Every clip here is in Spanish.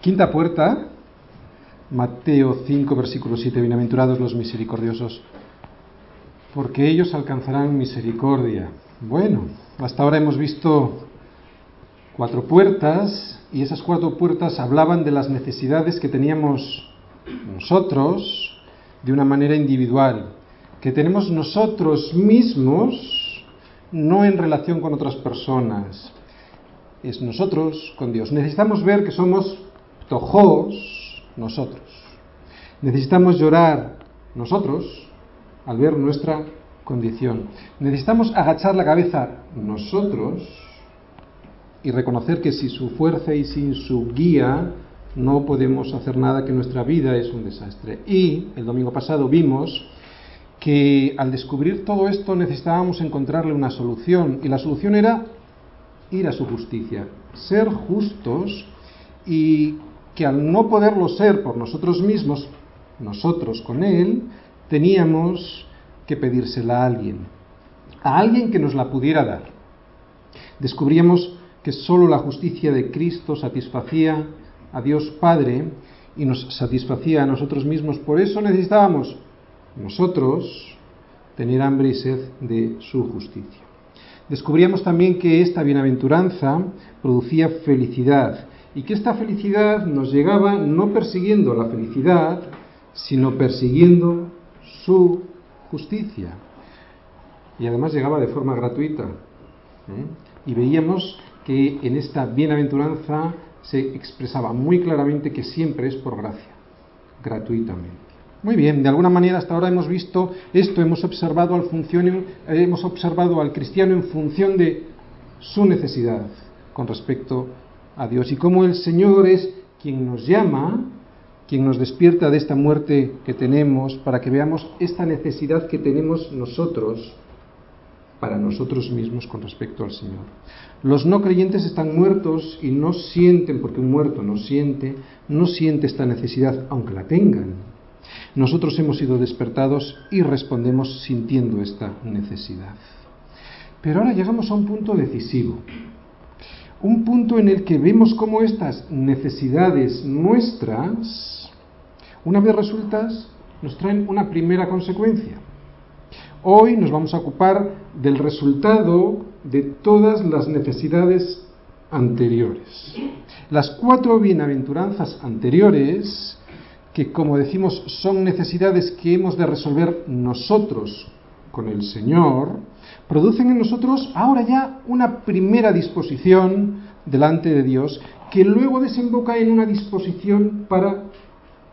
Quinta puerta, Mateo 5, versículo 7, bienaventurados los misericordiosos, porque ellos alcanzarán misericordia. Bueno, hasta ahora hemos visto cuatro puertas y esas cuatro puertas hablaban de las necesidades que teníamos nosotros de una manera individual, que tenemos nosotros mismos, no en relación con otras personas, es nosotros con Dios. Necesitamos ver que somos tojos nosotros. Necesitamos llorar nosotros al ver nuestra condición. Necesitamos agachar la cabeza nosotros y reconocer que sin su fuerza y sin su guía no podemos hacer nada, que nuestra vida es un desastre. Y el domingo pasado vimos que al descubrir todo esto necesitábamos encontrarle una solución y la solución era ir a su justicia, ser justos y que al no poderlo ser por nosotros mismos, nosotros con Él, teníamos que pedírsela a alguien, a alguien que nos la pudiera dar. Descubríamos que sólo la justicia de Cristo satisfacía a Dios Padre y nos satisfacía a nosotros mismos. Por eso necesitábamos nosotros tener hambre y sed de su justicia. Descubríamos también que esta bienaventuranza producía felicidad y que esta felicidad nos llegaba no persiguiendo la felicidad, sino persiguiendo su justicia. Y además llegaba de forma gratuita. ¿eh? Y veíamos que en esta bienaventuranza se expresaba muy claramente que siempre es por gracia, gratuitamente. Muy bien, de alguna manera hasta ahora hemos visto esto, hemos observado al, hemos observado al cristiano en función de su necesidad con respecto a Dios y cómo el Señor es quien nos llama, quien nos despierta de esta muerte que tenemos para que veamos esta necesidad que tenemos nosotros para nosotros mismos con respecto al Señor. Los no creyentes están muertos y no sienten, porque un muerto no siente, no siente esta necesidad, aunque la tengan. Nosotros hemos sido despertados y respondemos sintiendo esta necesidad. Pero ahora llegamos a un punto decisivo, un punto en el que vemos cómo estas necesidades nuestras, una vez resueltas, nos traen una primera consecuencia. Hoy nos vamos a ocupar del resultado de todas las necesidades anteriores. Las cuatro bienaventuranzas anteriores, que como decimos son necesidades que hemos de resolver nosotros con el Señor, producen en nosotros ahora ya una primera disposición delante de Dios que luego desemboca en una disposición para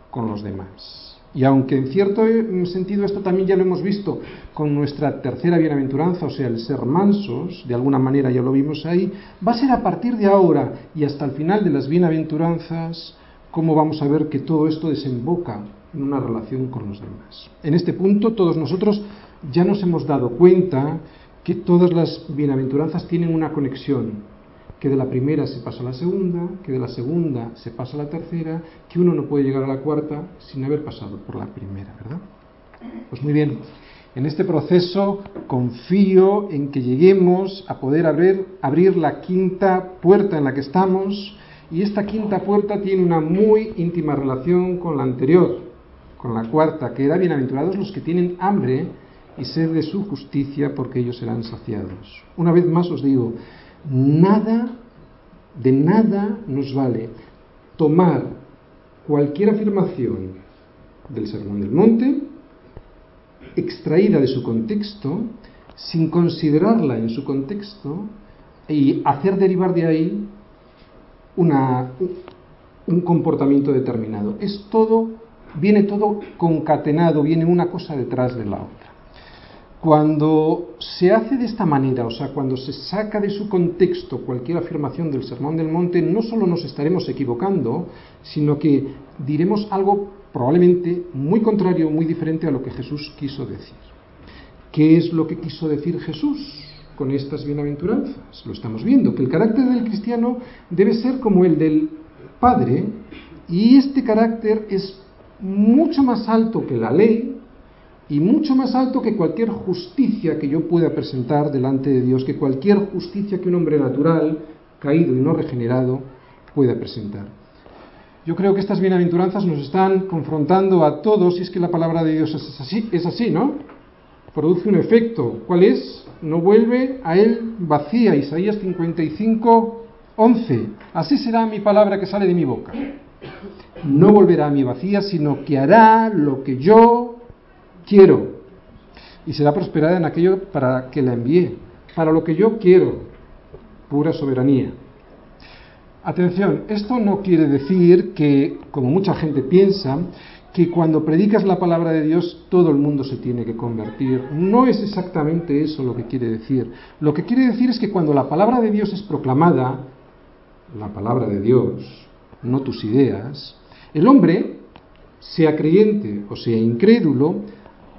con los demás. Y aunque en cierto sentido esto también ya lo hemos visto con nuestra tercera bienaventuranza, o sea, el ser mansos, de alguna manera ya lo vimos ahí, va a ser a partir de ahora y hasta el final de las bienaventuranzas cómo vamos a ver que todo esto desemboca en una relación con los demás. En este punto todos nosotros ya nos hemos dado cuenta que todas las bienaventuranzas tienen una conexión, que de la primera se pasa a la segunda, que de la segunda se pasa a la tercera, que uno no puede llegar a la cuarta sin haber pasado por la primera, ¿verdad? Pues muy bien, en este proceso confío en que lleguemos a poder abrir, la quinta puerta en la que estamos y esta quinta puerta tiene una muy íntima relación con la anterior, con la cuarta, que era bienaventurados los que tienen hambre y sed de su justicia porque ellos serán saciados. Una vez más os digo, nada, de nada nos vale tomar cualquier afirmación del Sermón del Monte, extraída de su contexto, sin considerarla en su contexto y hacer derivar de ahí una, un comportamiento determinado. Es todo, viene todo concatenado, viene una cosa detrás de la otra. Cuando se hace de esta manera, o sea, cuando se saca de su contexto cualquier afirmación del Sermón del Monte, no solo nos estaremos equivocando, sino que diremos algo probablemente muy contrario, muy diferente a lo que Jesús quiso decir. ¿Qué es lo que quiso decir Jesús con estas bienaventuranzas? Lo estamos viendo, que el carácter del cristiano debe ser como el del Padre, y este carácter es mucho más alto que la ley, y mucho más alto que cualquier justicia que yo pueda presentar delante de Dios, que cualquier justicia que un hombre natural, caído y no regenerado, pueda presentar. Yo creo que estas bienaventuranzas nos están confrontando a todos, y es que la palabra de Dios es así, es así, ¿no? Produce un efecto. ¿Cuál es? No vuelve a él vacía. Isaías 55, 11. Así será mi palabra que sale de mi boca. No volverá a mi vacía, sino que hará lo que yo quiero. Y será prosperada en aquello para que la envíe, para lo que yo quiero. Pura soberanía. Atención, esto no quiere decir que, como mucha gente piensa, que cuando predicas la palabra de Dios todo el mundo se tiene que convertir. No es exactamente eso lo que quiere decir. Lo que quiere decir es que cuando la palabra de Dios es proclamada, la palabra de Dios, no tus ideas, el hombre, sea creyente o sea incrédulo,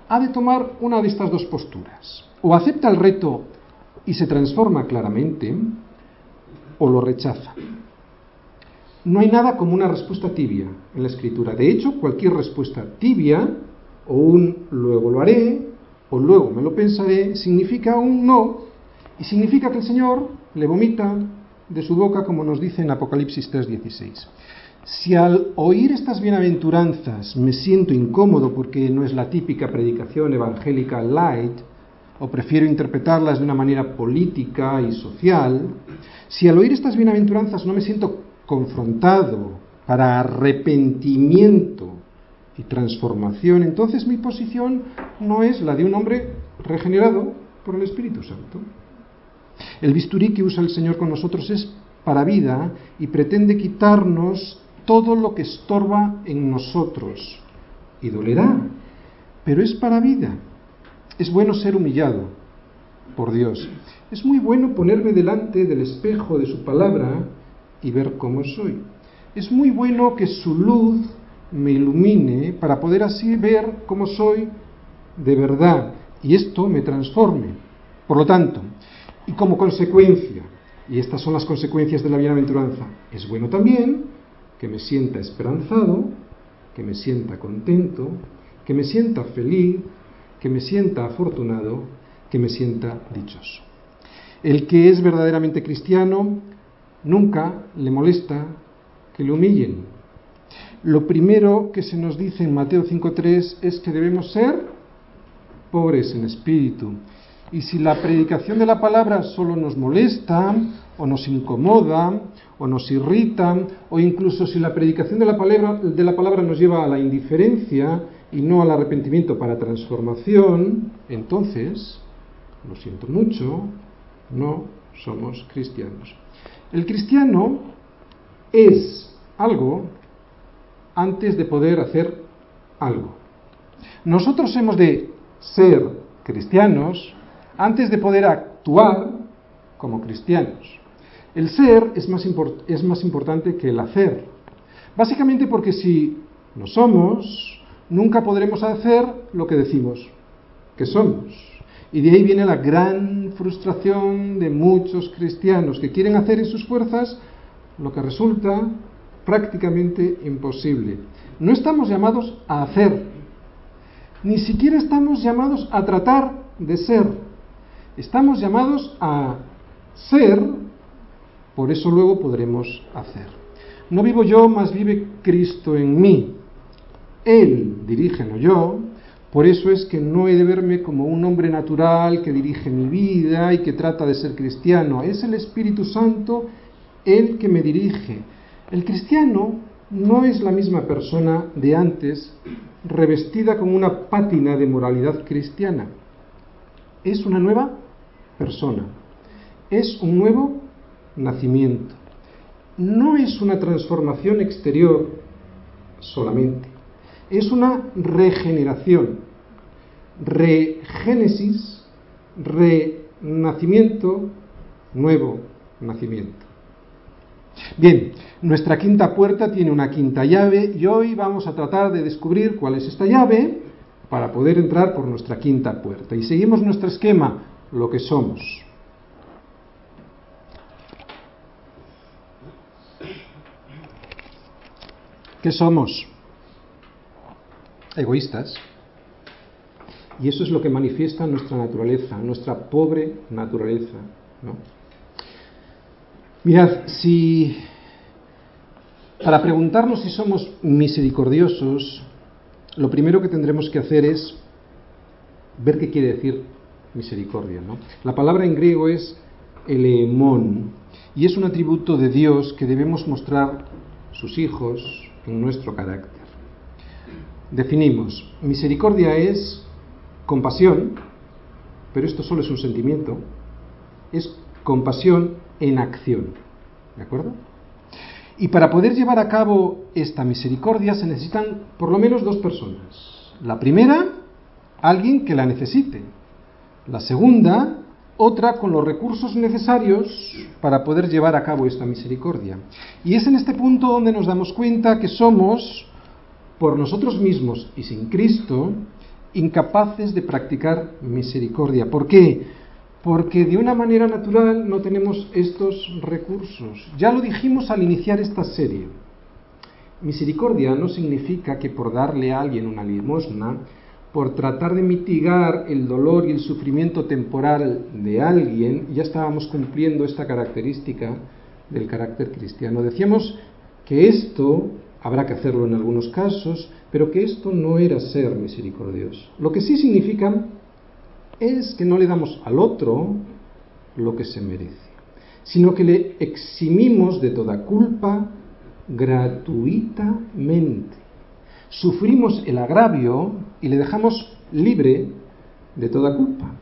ha de tomar una de estas dos posturas. O acepta el reto y se transforma claramente, o lo rechaza. No hay nada como una respuesta tibia en la escritura. De hecho, cualquier respuesta tibia, o un luego lo haré, o luego me lo pensaré, significa un no, y significa que el Señor le vomita de su boca, como nos dice en Apocalipsis 3:16. Si al oír estas bienaventuranzas me siento incómodo porque no es la típica predicación evangélica light, o prefiero interpretarlas de una manera política y social, si al oír estas bienaventuranzas no me siento confrontado para arrepentimiento y transformación, entonces mi posición no es la de un hombre regenerado por el Espíritu Santo. El bisturí que usa el Señor con nosotros es para vida y pretende quitarnos todo lo que estorba en nosotros. Y dolerá, pero es para vida. Es bueno ser humillado por Dios. Es muy bueno ponerme delante del espejo de su palabra y ver cómo soy. Es muy bueno que su luz me ilumine para poder así ver cómo soy de verdad y esto me transforme. Por lo tanto, y como consecuencia, y estas son las consecuencias de la bienaventuranza, es bueno también que me sienta esperanzado, que me sienta contento, que me sienta feliz, que me sienta afortunado, que me sienta dichoso. El que es verdaderamente cristiano Nunca le molesta que le humillen. Lo primero que se nos dice en Mateo 5.3 es que debemos ser pobres en espíritu. Y si la predicación de la palabra solo nos molesta, o nos incomoda, o nos irrita, o incluso si la predicación de la palabra, de la palabra nos lleva a la indiferencia y no al arrepentimiento para transformación, entonces, lo siento mucho, no somos cristianos. El cristiano es algo antes de poder hacer algo. Nosotros hemos de ser cristianos antes de poder actuar como cristianos. El ser es más, es más importante que el hacer. Básicamente porque si no somos, nunca podremos hacer lo que decimos que somos. Y de ahí viene la gran frustración de muchos cristianos que quieren hacer en sus fuerzas lo que resulta prácticamente imposible. No estamos llamados a hacer, ni siquiera estamos llamados a tratar de ser. Estamos llamados a ser, por eso luego podremos hacer. No vivo yo, más vive Cristo en mí. Él dirige, no yo, por eso es que no he de verme como un hombre natural que dirige mi vida y que trata de ser cristiano. Es el Espíritu Santo el que me dirige. El cristiano no es la misma persona de antes revestida con una pátina de moralidad cristiana. Es una nueva persona. Es un nuevo nacimiento. No es una transformación exterior solamente. Es una regeneración regénesis, renacimiento, nuevo nacimiento. Bien, nuestra quinta puerta tiene una quinta llave y hoy vamos a tratar de descubrir cuál es esta llave para poder entrar por nuestra quinta puerta. Y seguimos nuestro esquema, lo que somos. ¿Qué somos? Egoístas y eso es lo que manifiesta nuestra naturaleza, nuestra pobre naturaleza. Mirad, si Para preguntarnos si somos misericordiosos, lo primero que tendremos que hacer es ver qué quiere decir misericordia. ¿no? La palabra en griego es eleemón y es un atributo de Dios que debemos mostrar sus hijos en nuestro carácter. Definimos, misericordia es compasión, pero esto solo es un sentimiento, es compasión en acción. ¿De acuerdo? Y para poder llevar a cabo esta misericordia se necesitan por lo menos dos personas. La primera, alguien que la necesite. La segunda, otra con los recursos necesarios para poder llevar a cabo esta misericordia. Y es en este punto donde nos damos cuenta que somos, por nosotros mismos y sin Cristo, incapaces de practicar misericordia. ¿Por qué? Porque de una manera natural no tenemos estos recursos. Ya lo dijimos al iniciar esta serie. Misericordia no significa que por darle a alguien una limosna, por tratar de mitigar el dolor y el sufrimiento temporal de alguien, ya estábamos cumpliendo esta característica del carácter cristiano. Decíamos que esto habrá que hacerlo en algunos casos, pero que esto no era ser misericordioso. Lo que sí significa es que no le damos al otro lo que se merece, sino que le eximimos de toda culpa gratuitamente. Sufrimos el agravio y le dejamos libre de toda culpa.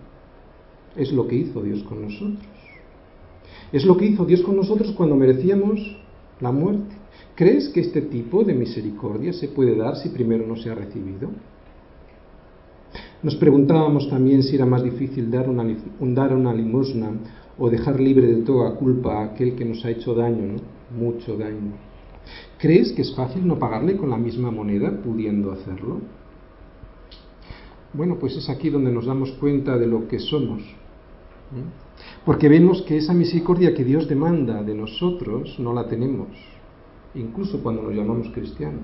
Es lo que hizo Dios con nosotros. Es lo que hizo Dios con nosotros cuando merecíamos la muerte. ¿Crees que este tipo de misericordia se puede dar si primero no se ha recibido? Nos preguntábamos también si era más difícil dar una, dar una limosna o dejar libre de toda culpa a aquel que nos ha hecho daño, mucho daño. ¿Crees que es fácil no pagarle con la misma moneda pudiendo hacerlo? Bueno, pues es aquí donde nos damos cuenta de lo que somos. Porque vemos que esa misericordia que Dios demanda de nosotros no la tenemos, incluso cuando nos llamamos cristianos.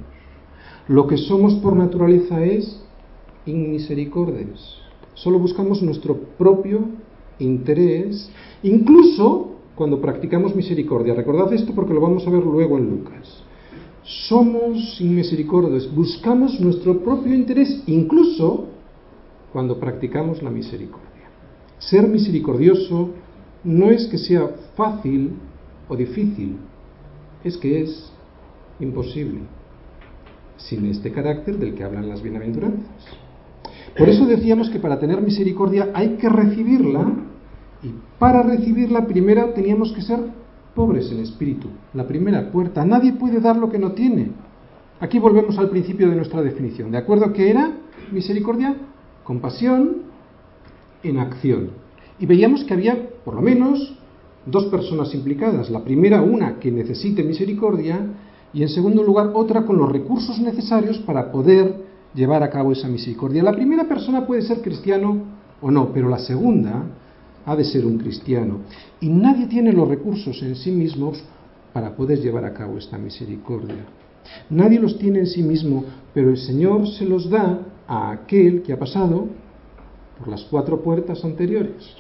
Lo que somos por naturaleza es inmisericordes. Solo buscamos nuestro propio interés, incluso cuando practicamos misericordia. Recordad esto porque lo vamos a ver luego en Lucas. Somos inmisericordes, buscamos nuestro propio interés, incluso cuando practicamos la misericordia. Ser misericordioso no es que sea fácil o difícil, es que es imposible sin este carácter del que hablan las bienaventuranzas. Por eso decíamos que para tener misericordia hay que recibirla y para recibirla primero teníamos que ser pobres en espíritu. La primera puerta. Nadie puede dar lo que no tiene. Aquí volvemos al principio de nuestra definición. ¿De acuerdo? ¿Qué era misericordia? Compasión en acción. Y veíamos que había por lo menos dos personas implicadas. La primera, una que necesite misericordia y en segundo lugar otra con los recursos necesarios para poder llevar a cabo esa misericordia. La primera persona puede ser cristiano o no, pero la segunda ha de ser un cristiano. Y nadie tiene los recursos en sí mismos para poder llevar a cabo esta misericordia. Nadie los tiene en sí mismo, pero el Señor se los da a aquel que ha pasado por las cuatro puertas anteriores.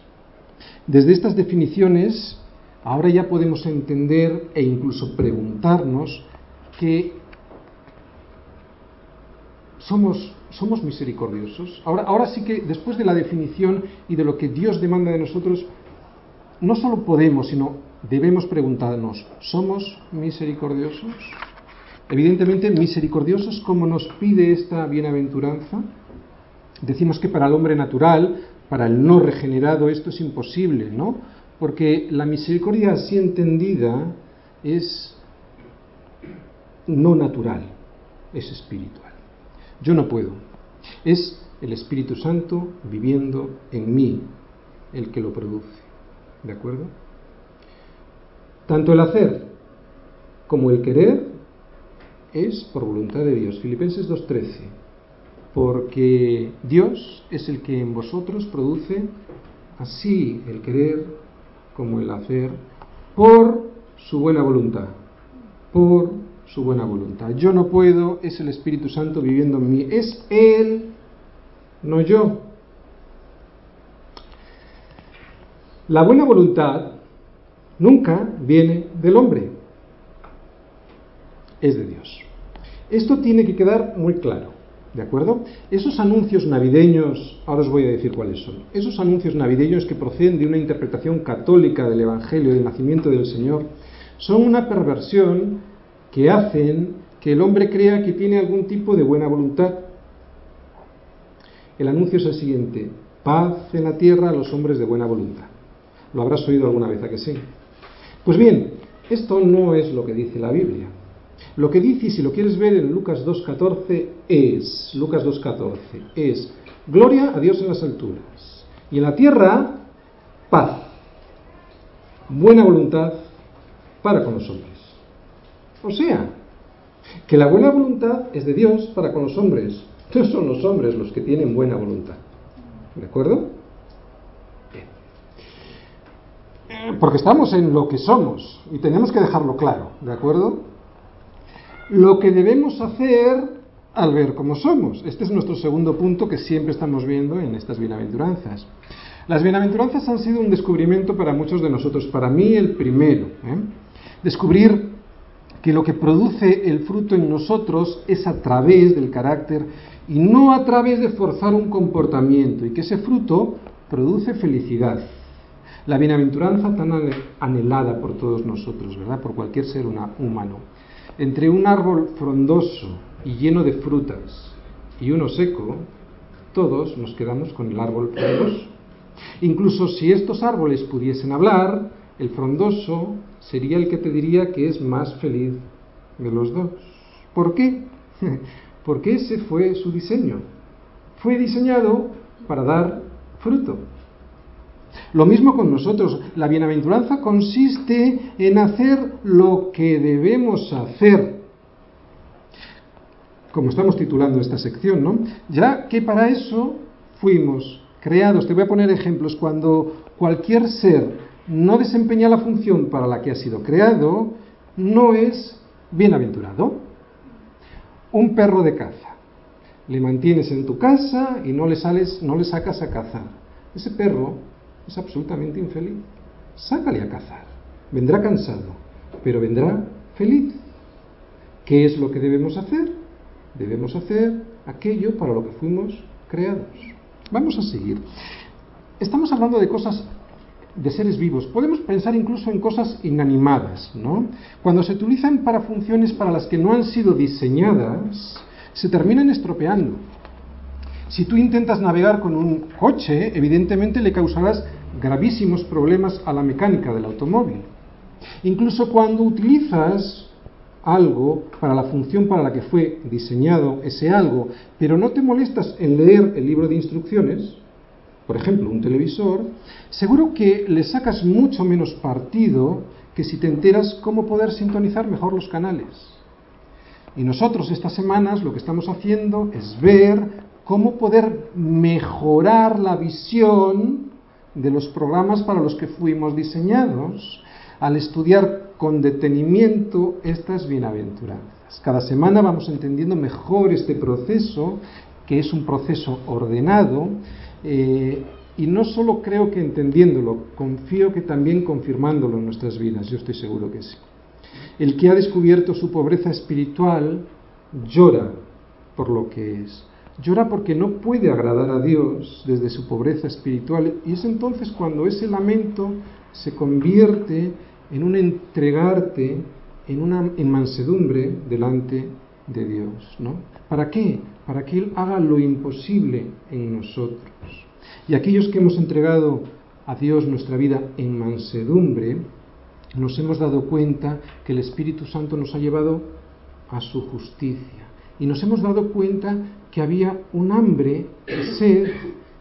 Desde estas definiciones, ahora ya podemos entender e incluso preguntarnos que somos, somos misericordiosos. Ahora, ahora sí que después de la definición y de lo que Dios demanda de nosotros, no solo podemos, sino debemos preguntarnos, ¿somos misericordiosos? Evidentemente, misericordiosos como nos pide esta bienaventuranza. Decimos que para el hombre natural, para el no regenerado, esto es imposible, ¿no? Porque la misericordia así entendida es no natural, es espiritual. Yo no puedo. Es el Espíritu Santo viviendo en mí el que lo produce. ¿De acuerdo? Tanto el hacer como el querer es por voluntad de Dios. Filipenses 2.13. Porque Dios es el que en vosotros produce así el querer como el hacer por su buena voluntad. Por su buena voluntad. Yo no puedo, es el Espíritu Santo viviendo en mí. Es Él, no yo. La buena voluntad nunca viene del hombre. Es de Dios. Esto tiene que quedar muy claro, ¿de acuerdo? Esos anuncios navideños, ahora os voy a decir cuáles son, esos anuncios navideños que proceden de una interpretación católica del Evangelio del nacimiento del Señor, son una perversión que hacen que el hombre crea que tiene algún tipo de buena voluntad. El anuncio es el siguiente, paz en la tierra a los hombres de buena voluntad. Lo habrás oído alguna vez, ¿a que sí? Pues bien, esto no es lo que dice la Biblia. Lo que dice, si lo quieres ver en Lucas 2.14, es, Lucas 2.14, es, gloria a Dios en las alturas. Y en la tierra, paz, buena voluntad para con los hombres. O sea, que la buena voluntad es de Dios para con los hombres. No son los hombres los que tienen buena voluntad. ¿De acuerdo? Porque estamos en lo que somos y tenemos que dejarlo claro, ¿de acuerdo? Lo que debemos hacer al ver cómo somos. Este es nuestro segundo punto que siempre estamos viendo en estas bienaventuranzas. Las bienaventuranzas han sido un descubrimiento para muchos de nosotros, para mí el primero. ¿eh? Descubrir que lo que produce el fruto en nosotros es a través del carácter y no a través de forzar un comportamiento, y que ese fruto produce felicidad. La bienaventuranza tan anhelada por todos nosotros, ¿verdad? Por cualquier ser humano. Entre un árbol frondoso y lleno de frutas y uno seco, todos nos quedamos con el árbol frondoso. Incluso si estos árboles pudiesen hablar, el frondoso sería el que te diría que es más feliz de los dos. ¿Por qué? Porque ese fue su diseño. Fue diseñado para dar fruto. Lo mismo con nosotros. La bienaventuranza consiste en hacer lo que debemos hacer. Como estamos titulando esta sección, ¿no? Ya que para eso fuimos creados. Te voy a poner ejemplos. Cuando cualquier ser no desempeña la función para la que ha sido creado, no es bienaventurado. Un perro de caza. Le mantienes en tu casa y no le sales, no le sacas a cazar. Ese perro es absolutamente infeliz. Sácale a cazar. Vendrá cansado, pero vendrá feliz. ¿Qué es lo que debemos hacer? Debemos hacer aquello para lo que fuimos creados. Vamos a seguir. Estamos hablando de cosas de seres vivos. Podemos pensar incluso en cosas inanimadas, ¿no? Cuando se utilizan para funciones para las que no han sido diseñadas, se terminan estropeando. Si tú intentas navegar con un coche, evidentemente le causarás gravísimos problemas a la mecánica del automóvil. Incluso cuando utilizas algo para la función para la que fue diseñado ese algo, pero no te molestas en leer el libro de instrucciones, por ejemplo, un televisor, seguro que le sacas mucho menos partido que si te enteras cómo poder sintonizar mejor los canales. Y nosotros estas semanas lo que estamos haciendo es ver cómo poder mejorar la visión de los programas para los que fuimos diseñados al estudiar con detenimiento estas bienaventuranzas. Cada semana vamos entendiendo mejor este proceso, que es un proceso ordenado, eh, y no solo creo que entendiéndolo, confío que también confirmándolo en nuestras vidas, yo estoy seguro que sí. El que ha descubierto su pobreza espiritual llora por lo que es. Llora porque no puede agradar a Dios desde su pobreza espiritual y es entonces cuando ese lamento se convierte en un entregarte en una mansedumbre delante de Dios, ¿no? ¿Para qué? Para que Él haga lo imposible en nosotros. Y aquellos que hemos entregado a Dios nuestra vida en mansedumbre, nos hemos dado cuenta que el Espíritu Santo nos ha llevado a su justicia. Y nos hemos dado cuenta que había un hambre sed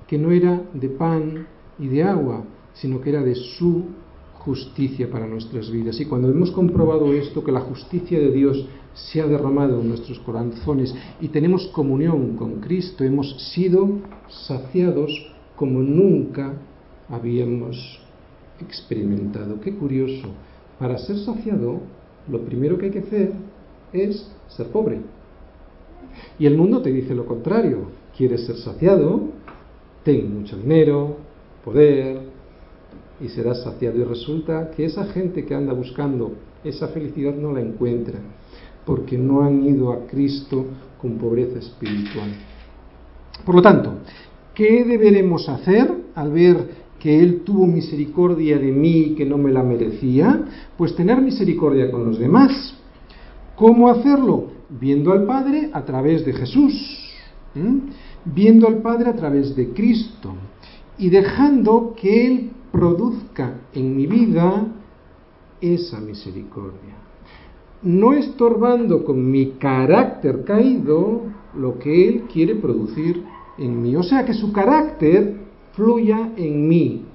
que no era de pan y de agua, sino que era de su justicia para nuestras vidas. Y cuando hemos comprobado esto, que la justicia de Dios se ha derramado en nuestros corazones y tenemos comunión con Cristo, hemos sido saciados como nunca habíamos experimentado. Qué curioso. Para ser saciado, lo primero que hay que hacer es ser pobre. Y el mundo te dice lo contrario. ¿Quieres ser saciado? Ten mucho dinero, poder, y serás saciado. Y resulta que esa gente que anda buscando esa felicidad no la encuentra porque no han ido a Cristo con pobreza espiritual. Por lo tanto, ¿qué deberemos hacer al ver que Él tuvo misericordia de mí que no me la merecía? Pues tener misericordia con los demás. ¿Cómo hacerlo? Viendo al Padre a través de Jesús, viendo al Padre a través de Cristo y dejando que Él produzca en mi vida esa misericordia. No estorbando con mi carácter caído lo que Él quiere producir en mí. O sea, que su carácter fluya en mí.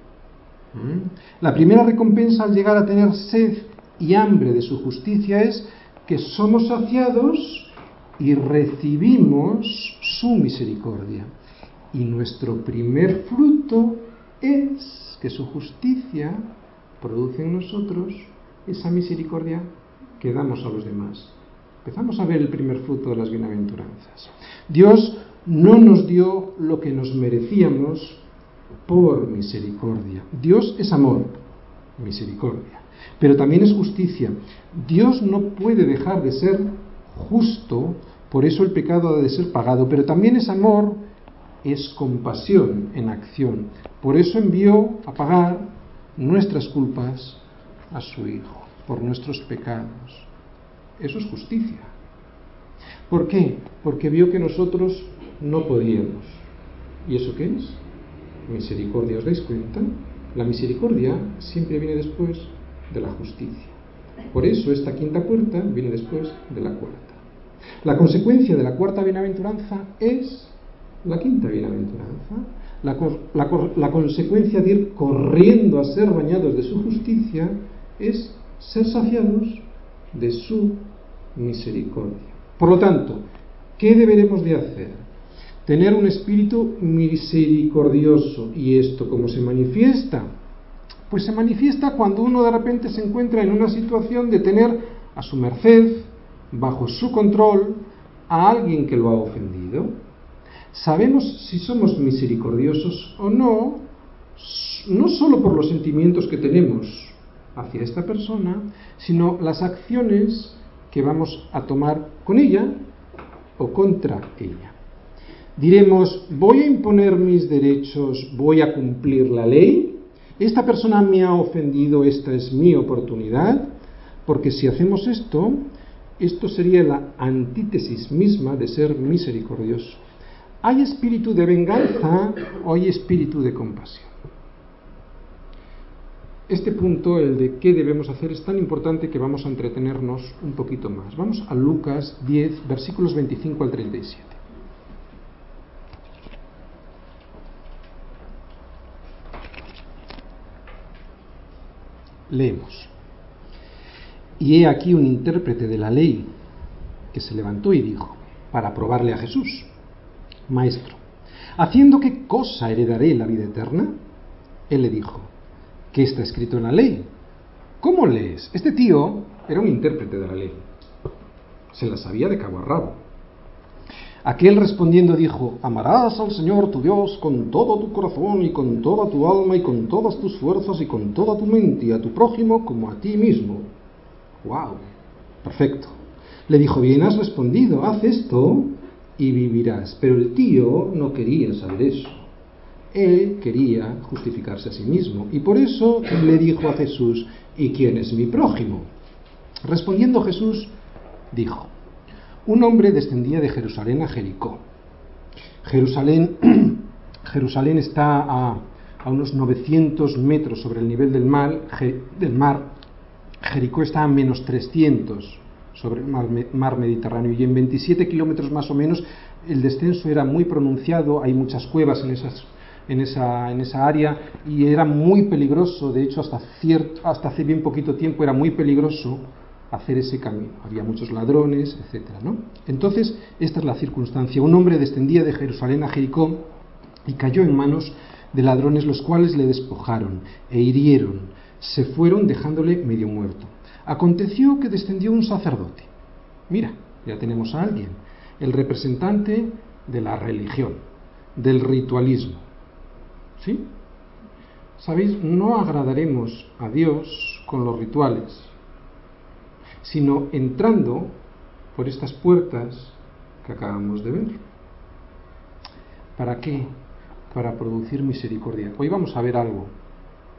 La primera recompensa al llegar a tener sed y hambre de su justicia es que somos saciados y recibimos su misericordia. Y nuestro primer fruto es que su justicia produce en nosotros esa misericordia que damos a los demás. Empezamos a ver el primer fruto de las bienaventuranzas. Dios no nos dio lo que nos merecíamos por misericordia. Dios es amor, misericordia, pero también es justicia. Dios no puede dejar de ser justo, por eso el pecado ha de ser pagado, pero también es amor, es compasión en acción. Por eso envió a pagar nuestras culpas a su Hijo, por nuestros pecados. Eso es justicia. ¿Por qué? Porque vio que nosotros no podíamos. ¿Y eso qué es? Misericordia. ¿Os dais cuenta? La misericordia siempre viene después de la justicia. Por eso esta quinta puerta viene después de la cuarta. La consecuencia de la cuarta bienaventuranza es la quinta bienaventuranza. La, la, consecuencia de ir corriendo a ser bañados de su justicia es ser saciados de su misericordia. Por lo tanto, ¿qué deberemos de hacer? Tener un espíritu misericordioso. ¿Y esto cómo se manifiesta? Pues se manifiesta cuando uno de repente se encuentra en una situación de tener a su merced, bajo su control, a alguien que lo ha ofendido. Sabemos si somos misericordiosos o no, no solo por los sentimientos que tenemos hacia esta persona, sino las acciones que vamos a tomar con ella o contra ella. Diremos, voy a imponer mis derechos, voy a cumplir la ley. Esta persona me ha ofendido, esta es mi oportunidad, porque si hacemos esto, esto sería la antítesis misma de ser misericordioso. ¿Hay espíritu de venganza o hay espíritu de compasión? Este punto, el de qué debemos hacer, es tan importante que vamos a entretenernos un poquito más. Vamos a Lucas 10, versículos 25 al 37. Leemos. Y he aquí un intérprete de la ley que se levantó y dijo, para probarle a Jesús, Maestro, ¿haciendo qué cosa heredaré la vida eterna? Él le dijo, ¿qué está escrito en la ley? ¿Cómo lees? Este tío era un intérprete de la ley. Se la sabía de cabo a rabo. Aquel respondiendo dijo, amarás al Señor tu Dios con todo tu corazón y con toda tu alma y con todas tus fuerzas y con toda tu mente y a tu prójimo como a ti mismo. ¡Wow! Perfecto. Le dijo, bien has respondido, haz esto y vivirás. Pero el tío no quería saber eso. Él quería justificarse a sí mismo. Y por eso le dijo a Jesús, ¿y quién es mi prójimo? Respondiendo Jesús, dijo, un hombre descendía de Jerusalén a Jericó. Jerusalén, Jerusalén está a, unos 900 metros sobre el nivel del mar, del mar. Jericó está a menos 300 sobre el mar, Mediterráneo y en 27 kilómetros más o menos el descenso era muy pronunciado, hay muchas cuevas en, esa, área y era muy peligroso, de hecho hasta hace bien poquito tiempo era muy peligroso hacer ese camino. Había muchos ladrones, etcétera, ¿no? Entonces, esta es la circunstancia. Un hombre descendía de Jerusalén a Jericó y cayó en manos de ladrones, los cuales le despojaron e hirieron. Se fueron dejándole medio muerto. Aconteció que descendió un sacerdote. Mira, ya tenemos a alguien, el representante de la religión, del ritualismo. ¿Sí? ¿Sabéis? No agradaremos a Dios con los rituales, sino entrando por estas puertas que acabamos de ver. ¿Para qué? Para producir misericordia. Hoy vamos a ver algo.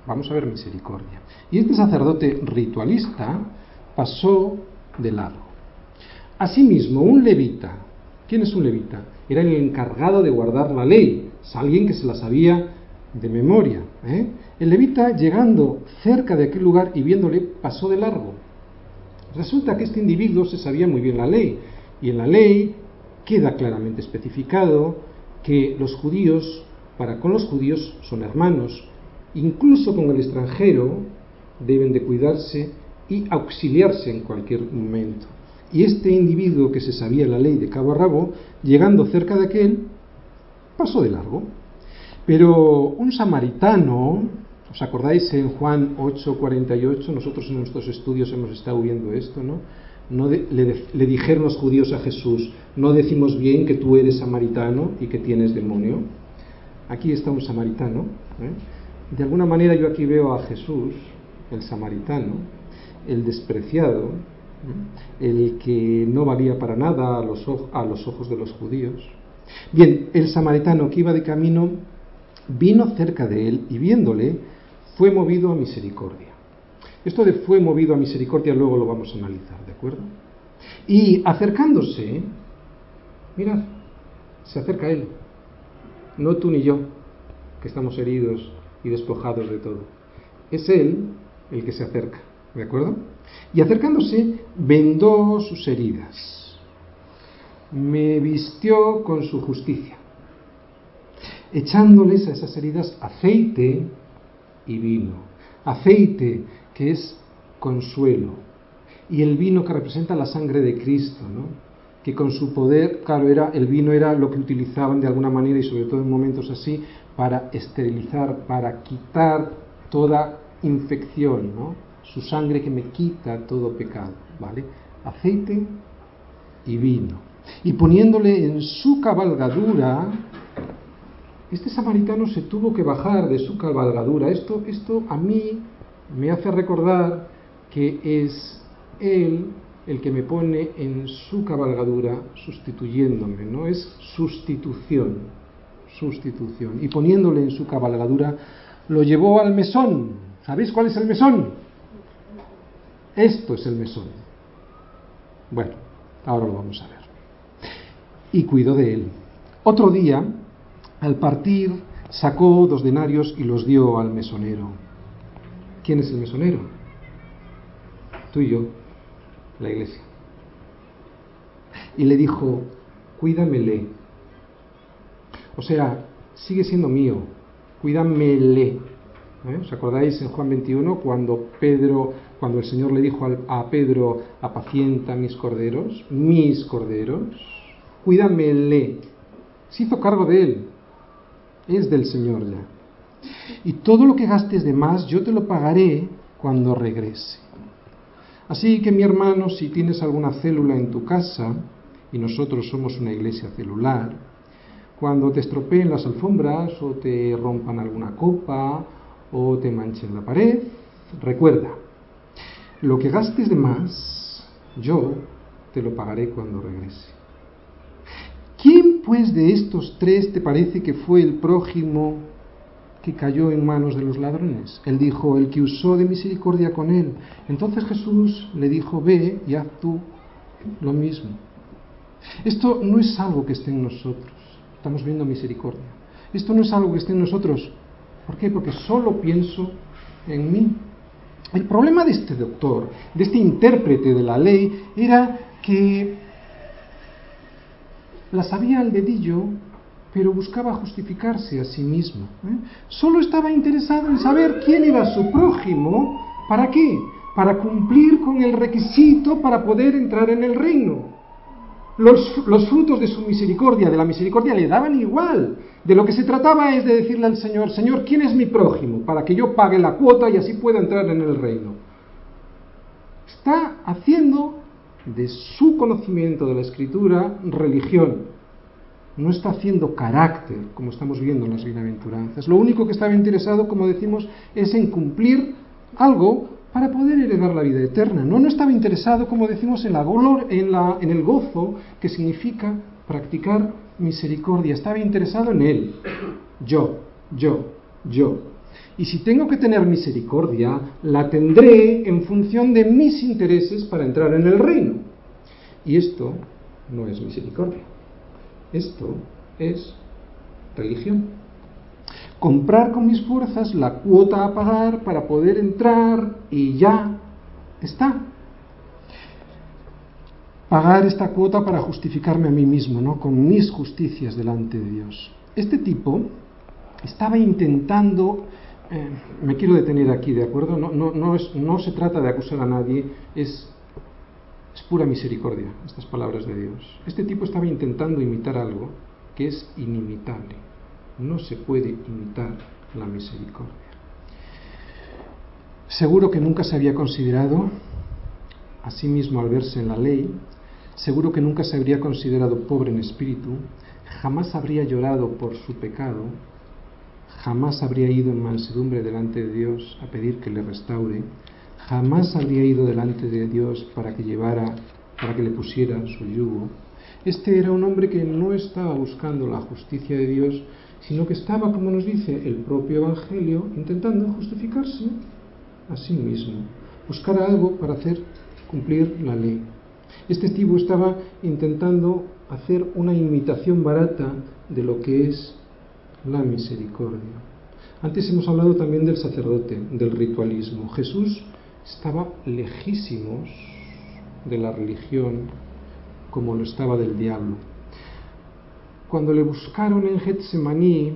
Vamos a ver misericordia. Y este sacerdote ritualista pasó de largo. Asimismo, un levita. ¿Quién es un levita? Era el encargado de guardar la ley. Es alguien que se la sabía de memoria. ¿eh? El levita, llegando cerca de aquel lugar y viéndole, pasó de largo. Resulta que este individuo se sabía muy bien la ley. Y en la ley queda claramente especificado que los judíos, para con los judíos, son hermanos. Incluso con el extranjero deben de cuidarse y auxiliarse en cualquier momento. Y este individuo que se sabía la ley de cabo a rabo, llegando cerca de aquel, pasó de largo. Pero un samaritano, ¿os acordáis en Juan 8:48? Nosotros en nuestros estudios hemos estado viendo esto, ¿no? no le, le, dijeron los judíos a Jesús, no decimos bien que tú eres samaritano y que tienes demonio. Aquí está un samaritano. ¿eh? De alguna manera yo aquí veo a Jesús, el samaritano, el despreciado, el que no valía para nada a los ojos de los judíos. Bien, el samaritano que iba de camino vino cerca de él y viéndole fue movido a misericordia. Esto de fue movido a misericordia luego lo vamos a analizar, ¿de acuerdo? Y acercándose, mirad, se acerca él, no tú ni yo, que estamos heridos y despojados de todo. Es él el que se acerca, ¿de acuerdo? Y acercándose, vendó sus heridas, me vistió con su justicia, echándoles a esas heridas aceite y vino. Aceite que es consuelo y el vino que representa la sangre de Cristo, ¿no? que con su poder, claro, era, el vino era lo que utilizaban de alguna manera y sobre todo en momentos así para esterilizar, para quitar toda infección, ¿no? su sangre que me quita todo pecado, ¿vale? Aceite y vino. Y poniéndole en su cabalgadura, este samaritano se tuvo que bajar de su cabalgadura. Esto, esto a mí me hace recordar que es él el que me pone en su cabalgadura sustituyéndome, ¿no? Es sustitución, sustitución. Y poniéndole en su cabalgadura, lo llevó al mesón. ¿Sabéis cuál es el mesón? Esto es el mesón. Bueno, ahora lo vamos a ver. Y cuidó de él. Otro día, al partir, sacó dos denarios y los dio al mesonero. ¿Quién es el mesonero? Tú y yo, la iglesia. Y le dijo, cuídamele. O sea, sigue siendo mío, cuídamele. ¿Eh? ¿Os acordáis en Juan 21 cuando Pedro cuando el Señor le dijo a Pedro, apacienta mis corderos, mis corderos, cuídamele. Se hizo cargo de él. Es del Señor ya. Y todo lo que gastes de más, yo te lo pagaré cuando regrese. Así que mi hermano, si tienes alguna célula en tu casa, y nosotros somos una iglesia celular, cuando te estropeen las alfombras o te rompan alguna copa o te manchen la pared, recuerda, lo que gastes de más, yo te lo pagaré cuando regrese. ¿Quién pues de estos tres te parece que fue el prójimo que cayó en manos de los ladrones? Él dijo, el que usó de misericordia con él. Entonces Jesús le dijo, ve y haz tú lo mismo. Esto no es algo que esté en nosotros. Estamos viendo misericordia. Esto no es algo que esté en nosotros. ¿Por qué? Porque solo pienso en mí. El problema de este doctor, de este intérprete de la ley, era que la sabía al dedillo, pero buscaba justificarse a sí mismo. ¿eh? Solo estaba interesado en saber quién era su prójimo. ¿Para qué? Para cumplir con el requisito para poder entrar en el reino. Los, los, frutos de su misericordia, de la misericordia, le daban igual. De lo que se trataba es de decirle al Señor, Señor, ¿quién es mi prójimo? Para que yo pague la cuota y así pueda entrar en el reino. Está haciendo de su conocimiento de la escritura religión. No está haciendo carácter, como estamos viendo en las bienaventuranzas. Lo único que estaba interesado, como decimos, es en cumplir algo para poder heredar la vida eterna. No, no estaba interesado, como decimos, en, la, en, la, en el gozo que significa practicar misericordia. Estaba interesado en él. Yo, yo, yo. Y si tengo que tener misericordia, la tendré en función de mis intereses para entrar en el reino. Y esto no es misericordia. Esto es religión comprar con mis fuerzas la cuota a pagar para poder entrar y ya está. Pagar esta cuota para justificarme a mí mismo, ¿no? Con mis justicias delante de Dios. Este tipo estaba intentando, eh, me quiero detener aquí, ¿de acuerdo? No, es, no se trata de acusar a nadie, es, es pura misericordia, estas palabras de Dios. Este tipo estaba intentando imitar algo que es inimitable no se puede imitar la misericordia. Seguro que nunca se había considerado a sí mismo al verse en la ley, seguro que nunca se habría considerado pobre en espíritu, jamás habría llorado por su pecado, jamás habría ido en mansedumbre delante de Dios a pedir que le restaure, jamás habría ido delante de Dios para que llevara, para que le pusiera su yugo. Este era un hombre que no estaba buscando la justicia de Dios, sino que estaba, como nos dice el propio Evangelio, intentando justificarse a sí mismo, buscar algo para hacer cumplir la ley. Este tipo estaba intentando hacer una imitación barata de lo que es la misericordia. Antes hemos hablado también del sacerdote, del ritualismo. Jesús estaba lejísimos de la religión como lo estaba del diablo cuando le buscaron en Getsemaní,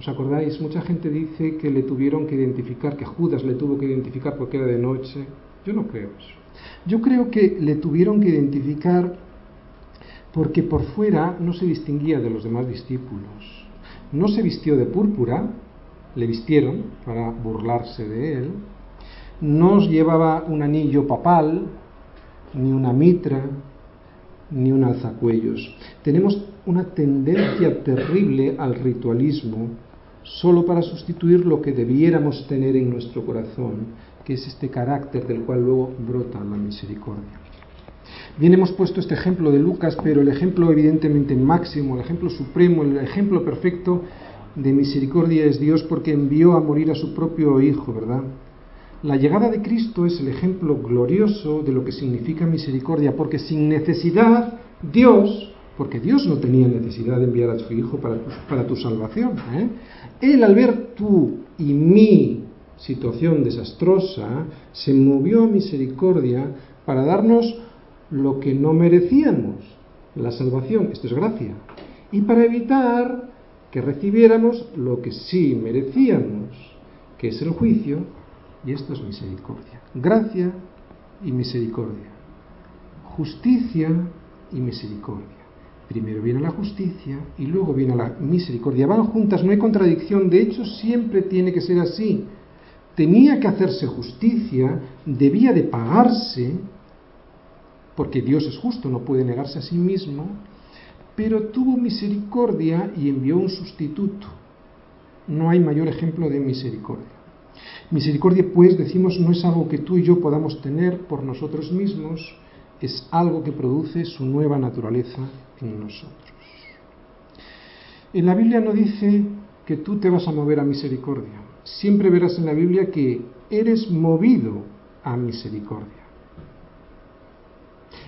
¿os acordáis? Mucha gente dice que le tuvieron que identificar, que Judas le tuvo que identificar porque era de noche. Yo no creo eso. Yo creo que le tuvieron que identificar porque por fuera no se distinguía de los demás discípulos. No se vistió de púrpura, le vistieron para burlarse de él. No llevaba un anillo papal, ni una mitra, ni un alzacuellos. Tenemos una tendencia terrible al ritualismo solo para sustituir lo que debiéramos tener en nuestro corazón, que es este carácter del cual luego brota la misericordia. Bien hemos puesto este ejemplo de Lucas, pero el ejemplo evidentemente máximo, el ejemplo supremo, el ejemplo perfecto de misericordia es Dios porque envió a morir a su propio Hijo, ¿verdad? La llegada de Cristo es el ejemplo glorioso de lo que significa misericordia, porque sin necesidad Dios, porque Dios no tenía necesidad de enviar a su Hijo para tu, salvación, ¿eh? Él al ver tu y mi situación desastrosa, se movió a misericordia para darnos lo que no merecíamos, la salvación, esto es gracia, y para evitar que recibiéramos lo que sí merecíamos, que es el juicio y esto es misericordia. Gracia y misericordia. Justicia y misericordia. Primero viene la justicia y luego viene la misericordia. Van juntas, no hay contradicción. De hecho, siempre tiene que ser así. Tenía que hacerse justicia, debía de pagarse, porque Dios es justo, no puede negarse a sí mismo, pero tuvo misericordia y envió un sustituto. No hay mayor ejemplo de misericordia. Misericordia, pues, decimos, no es algo que tú y yo podamos tener por nosotros mismos, es algo que produce su nueva naturaleza en nosotros. En la Biblia no dice que tú te vas a mover a misericordia. Siempre verás en la Biblia que eres movido a misericordia.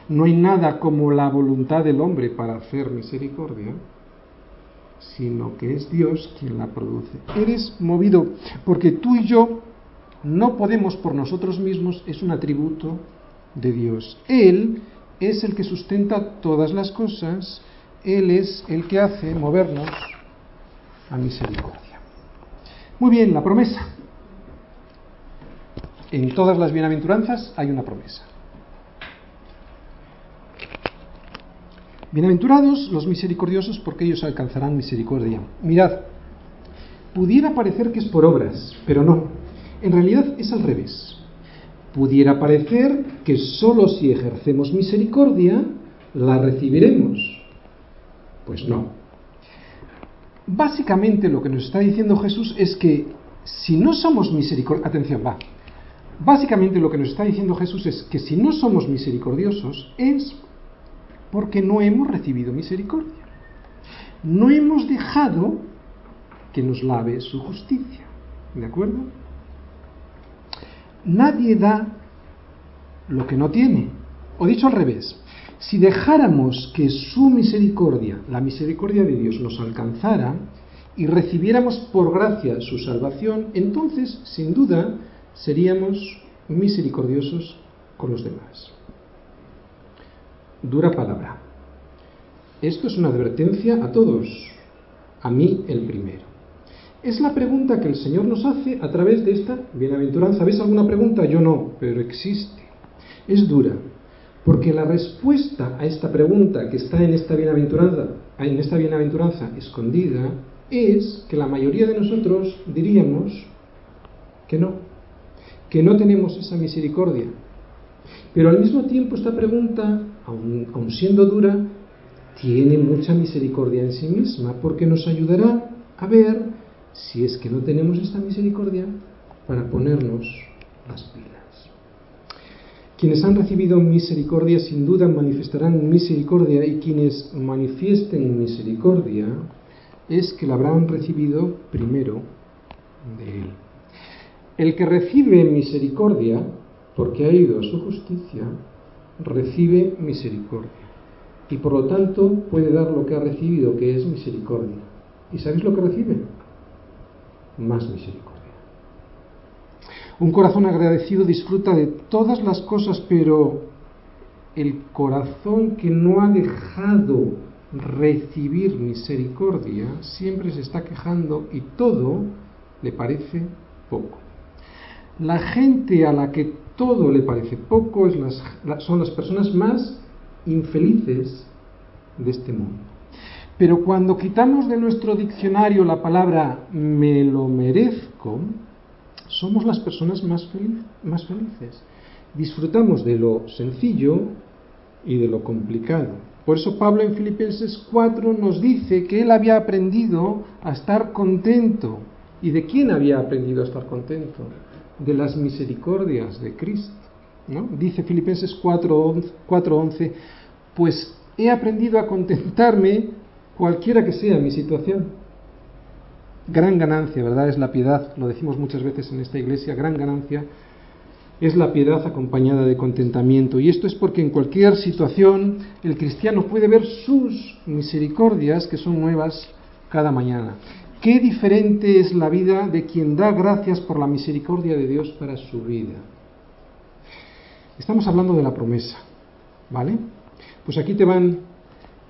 No hay nada como la voluntad del hombre para hacer misericordia, sino que es Dios quien la produce. Eres movido porque tú y yo no podemos por nosotros mismos, es un atributo de Dios. Él es el que sustenta todas las cosas, Él es el que hace movernos a misericordia. Muy bien, la promesa. En todas las bienaventuranzas hay una promesa. Bienaventurados los misericordiosos porque ellos alcanzarán misericordia. Mirad, pudiera parecer que es por obras, pero no. En realidad es al revés. Pudiera parecer que sólo si ejercemos misericordia la recibiremos. Pues no. Básicamente lo que nos está diciendo Jesús es que si no somos misericordiosos, atención, va. Básicamente lo que nos está diciendo Jesús es que si no somos misericordiosos es porque no hemos recibido misericordia. No hemos dejado que nos lave su justicia. ¿De acuerdo? Nadie da lo que no tiene. O dicho al revés, si dejáramos que su misericordia, la misericordia de Dios, nos alcanzara y recibiéramos por gracia su salvación, entonces, sin duda, seríamos misericordiosos con los demás. Dura palabra. Esto es una advertencia a todos, a mí el primero. Es la pregunta que el Señor nos hace a través de esta bienaventuranza. ¿Ves alguna pregunta? Yo no, pero existe. Es dura, porque la respuesta a esta pregunta que está en esta bienaventuranza, en esta bienaventuranza escondida, es que la mayoría de nosotros diríamos que no, que no tenemos esa misericordia. Pero al mismo tiempo esta pregunta, aun, siendo dura, tiene mucha misericordia en sí misma, porque nos ayudará a ver si es que no tenemos esta misericordia para ponernos las pilas. Quienes han recibido misericordia sin duda manifestarán misericordia y quienes manifiesten misericordia es que la habrán recibido primero de Él. El que recibe misericordia, porque ha ido a su justicia, recibe misericordia. Y por lo tanto puede dar lo que ha recibido, que es misericordia. ¿Y sabéis lo que recibe? Más misericordia. Un corazón agradecido disfruta de todas las cosas, pero el corazón que no ha dejado recibir misericordia siempre se está quejando y todo le parece poco. La gente a la que todo le parece poco es son las personas más infelices de este mundo. Pero cuando quitamos de nuestro diccionario la palabra me lo merezco, somos las personas más, más felices. Disfrutamos de lo sencillo y de lo complicado. Por eso Pablo en Filipenses 4 nos dice que él había aprendido a estar contento. ¿Y de quién había aprendido a estar contento? De las misericordias de Cristo. ¿no? Dice Filipenses 4.11, pues he aprendido a contentarme cualquiera que sea mi situación. Gran ganancia, ¿verdad? Es la piedad, lo decimos muchas veces en esta iglesia, gran ganancia es la piedad acompañada de contentamiento. Y esto es porque en cualquier situación el cristiano puede ver sus misericordias que son nuevas cada mañana. Qué diferente es la vida de quien da gracias por la misericordia de Dios para su vida. Estamos hablando de la promesa, ¿vale? Pues aquí te van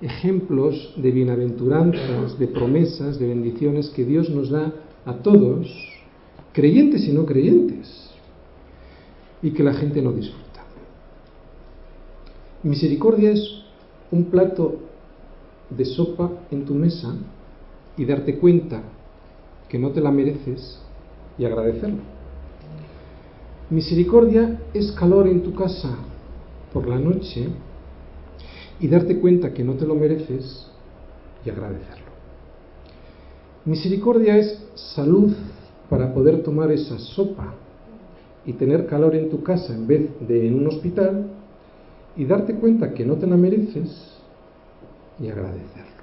ejemplos de bienaventuranzas, de promesas, de bendiciones que Dios nos da a todos, creyentes y no creyentes y que la gente no disfruta. Misericordia es un plato de sopa en tu mesa y darte cuenta que no te la mereces y agradecerlo. Misericordia es calor en tu casa por la noche y darte cuenta que no te lo mereces y agradecerlo. Misericordia es salud para poder tomar esa sopa y tener calor en tu casa en vez de en un hospital y darte cuenta que no te la mereces y agradecerlo.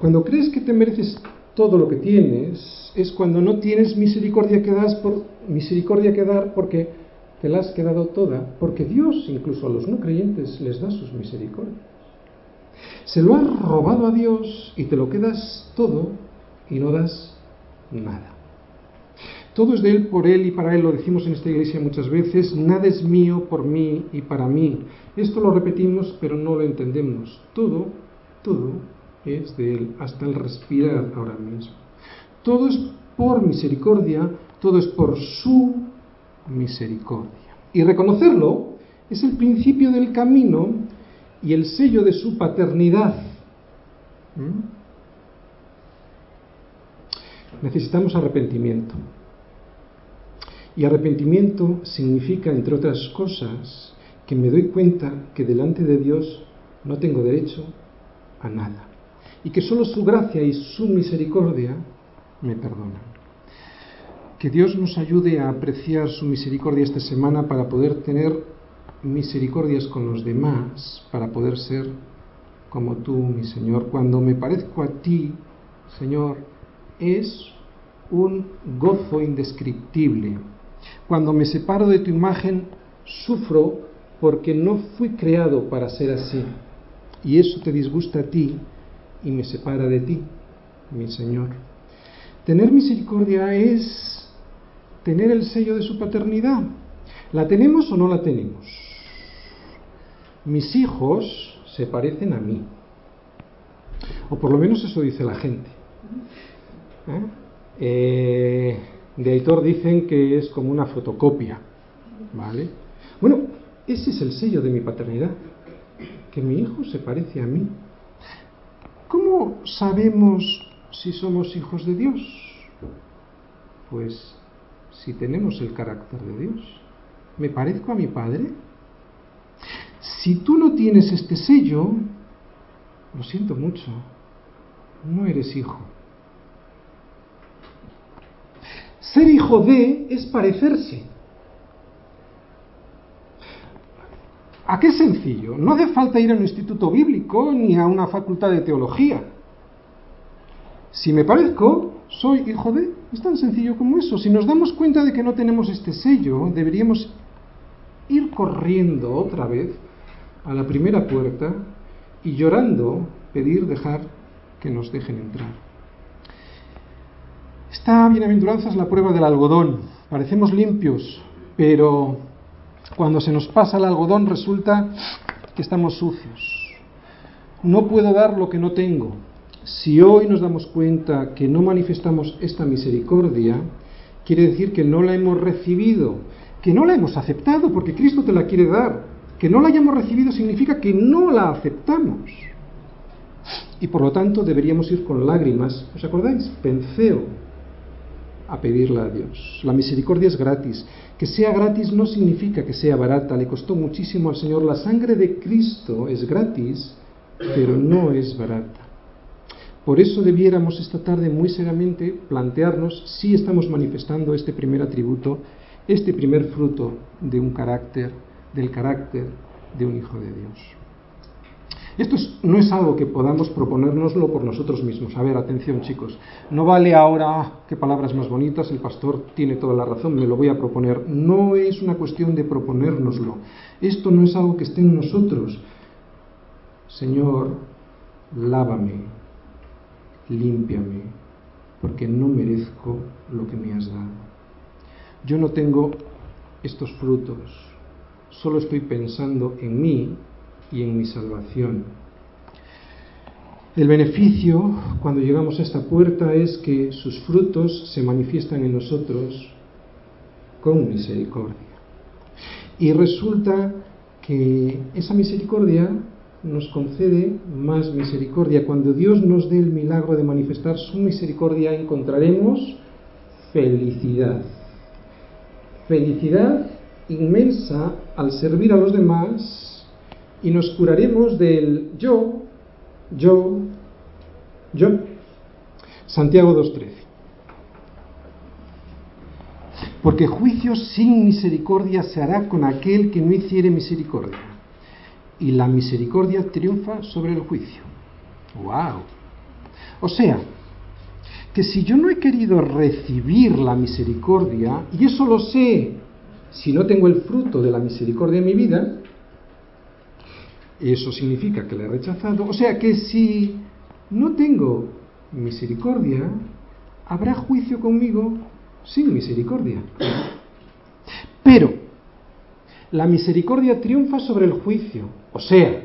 Cuando crees que te mereces todo lo que tienes, es cuando no tienes misericordia que, das misericordia que dar porque te la has quedado toda, porque Dios incluso a los no creyentes les da sus misericordias. Se lo has robado a Dios y te lo quedas todo y no das nada. Todo es de Él, por Él y para Él, lo decimos en esta iglesia muchas veces, nada es mío por mí y para mí. Esto lo repetimos, pero no lo entendemos. Todo, todo es de Él, hasta el respirar ahora mismo. Todo es por misericordia, todo es por su misericordia. Y reconocerlo es el principio del camino y el sello de su paternidad. ¿Mm? Necesitamos arrepentimiento. Y arrepentimiento significa, entre otras cosas, que me doy cuenta que delante de Dios no tengo derecho a nada. Y que solo su gracia y su misericordia me perdonan. Que Dios nos ayude a apreciar su misericordia esta semana para poder tener misericordias con los demás, para poder ser como tú, mi Señor. Cuando me parezco a ti, Señor, es un gozo indescriptible. Cuando me separo de tu imagen, sufro porque no fui creado para ser así. Y eso te disgusta a ti y me separa de ti, mi Señor. Tener misericordia es tener el sello de su paternidad. ¿La tenemos o no la tenemos? Mis hijos se parecen a mí. O por lo menos eso dice la gente. ¿Eh? Eh, de Aitor dicen que es como una fotocopia. ¿Vale? Bueno, ese es el sello de mi paternidad. Que mi hijo se parece a mí. ¿Cómo sabemos si somos hijos de Dios? Pues si tenemos el carácter de Dios. ¿Me parezco a mi padre? Si tú no tienes este sello, lo siento mucho, no eres hijo. Ser hijo de es parecerse. ¿A qué sencillo? No hace falta ir a un instituto bíblico ni a una facultad de teología. Si me parezco, soy hijo de... Es tan sencillo como eso. Si nos damos cuenta de que no tenemos este sello, deberíamos ir corriendo otra vez a la primera puerta y llorando pedir dejar que nos dejen entrar. Esta bienaventuranza es la prueba del algodón. Parecemos limpios, pero cuando se nos pasa el algodón resulta que estamos sucios. No puedo dar lo que no tengo. Si hoy nos damos cuenta que no manifestamos esta misericordia, quiere decir que no la hemos recibido, que no la hemos aceptado, porque Cristo te la quiere dar. Que no la hayamos recibido significa que no la aceptamos. Y por lo tanto deberíamos ir con lágrimas, ¿os acordáis? Penseo a pedirla a Dios. La misericordia es gratis. Que sea gratis no significa que sea barata. Le costó muchísimo al Señor. La sangre de Cristo es gratis, pero no es barata. Por eso debiéramos esta tarde muy seriamente plantearnos si estamos manifestando este primer atributo, este primer fruto de un carácter, del carácter de un hijo de Dios. Esto no es algo que podamos proponérnoslo por nosotros mismos. A ver, atención chicos, no vale ahora, ah, qué palabras más bonitas, el pastor tiene toda la razón, me lo voy a proponer. No es una cuestión de proponérnoslo. Esto no es algo que esté en nosotros. Señor, lávame, límpiame, porque no merezco lo que me has dado. Yo no tengo estos frutos, solo estoy pensando en mí y en mi salvación. El beneficio cuando llegamos a esta puerta es que sus frutos se manifiestan en nosotros con misericordia. Y resulta que esa misericordia nos concede más misericordia. Cuando Dios nos dé el milagro de manifestar su misericordia, encontraremos felicidad. Felicidad inmensa al servir a los demás y nos curaremos del yo, yo, yo. Santiago 2.13. Porque juicio sin misericordia se hará con aquel que no hiciere misericordia y la misericordia triunfa sobre el juicio. ¡Wow! O sea, que si yo no he querido recibir la misericordia, y eso lo sé si no tengo el fruto de la misericordia en mi vida, eso significa que la he rechazado. O sea que si no tengo misericordia, habrá juicio conmigo sin misericordia. Pero la misericordia triunfa sobre el juicio. O sea,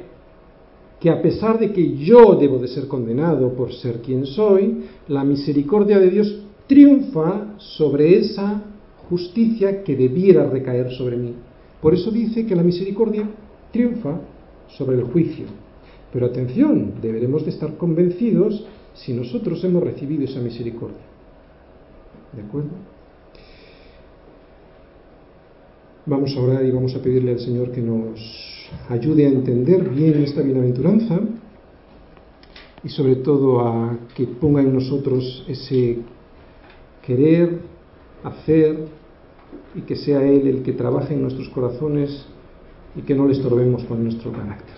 que a pesar de que yo debo de ser condenado por ser quien soy, la misericordia de Dios triunfa sobre esa justicia que debiera recaer sobre mí. Por eso dice que la misericordia triunfa sobre el juicio. Pero atención, deberemos de estar convencidos si nosotros hemos recibido esa misericordia. ¿De acuerdo? Vamos a orar y vamos a pedirle al Señor que nos ayude a entender bien esta bienaventuranza y sobre todo a que ponga en nosotros ese querer hacer y que sea Él el que trabaje en nuestros corazones y que no le estorbemos con nuestro carácter.